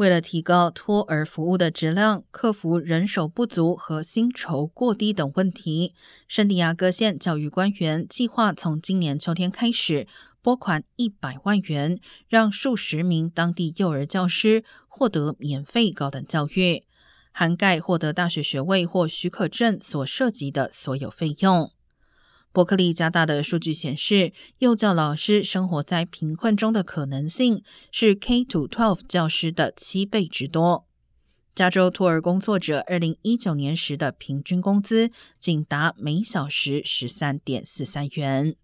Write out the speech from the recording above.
为了提高托儿服务的质量，克服人手不足和薪酬过低等问题，圣地亚哥县教育官员计划从今年秋天开始拨款一百万元，让数十名当地幼儿教师获得免费高等教育，涵盖获得大学学位或许可证所涉及的所有费用。伯克利加大的数据显示，幼教老师生活在贫困中的可能性是 K to twelve 教师的七倍之多。加州托儿工作者二零一九年时的平均工资仅达每小时十三点四三元。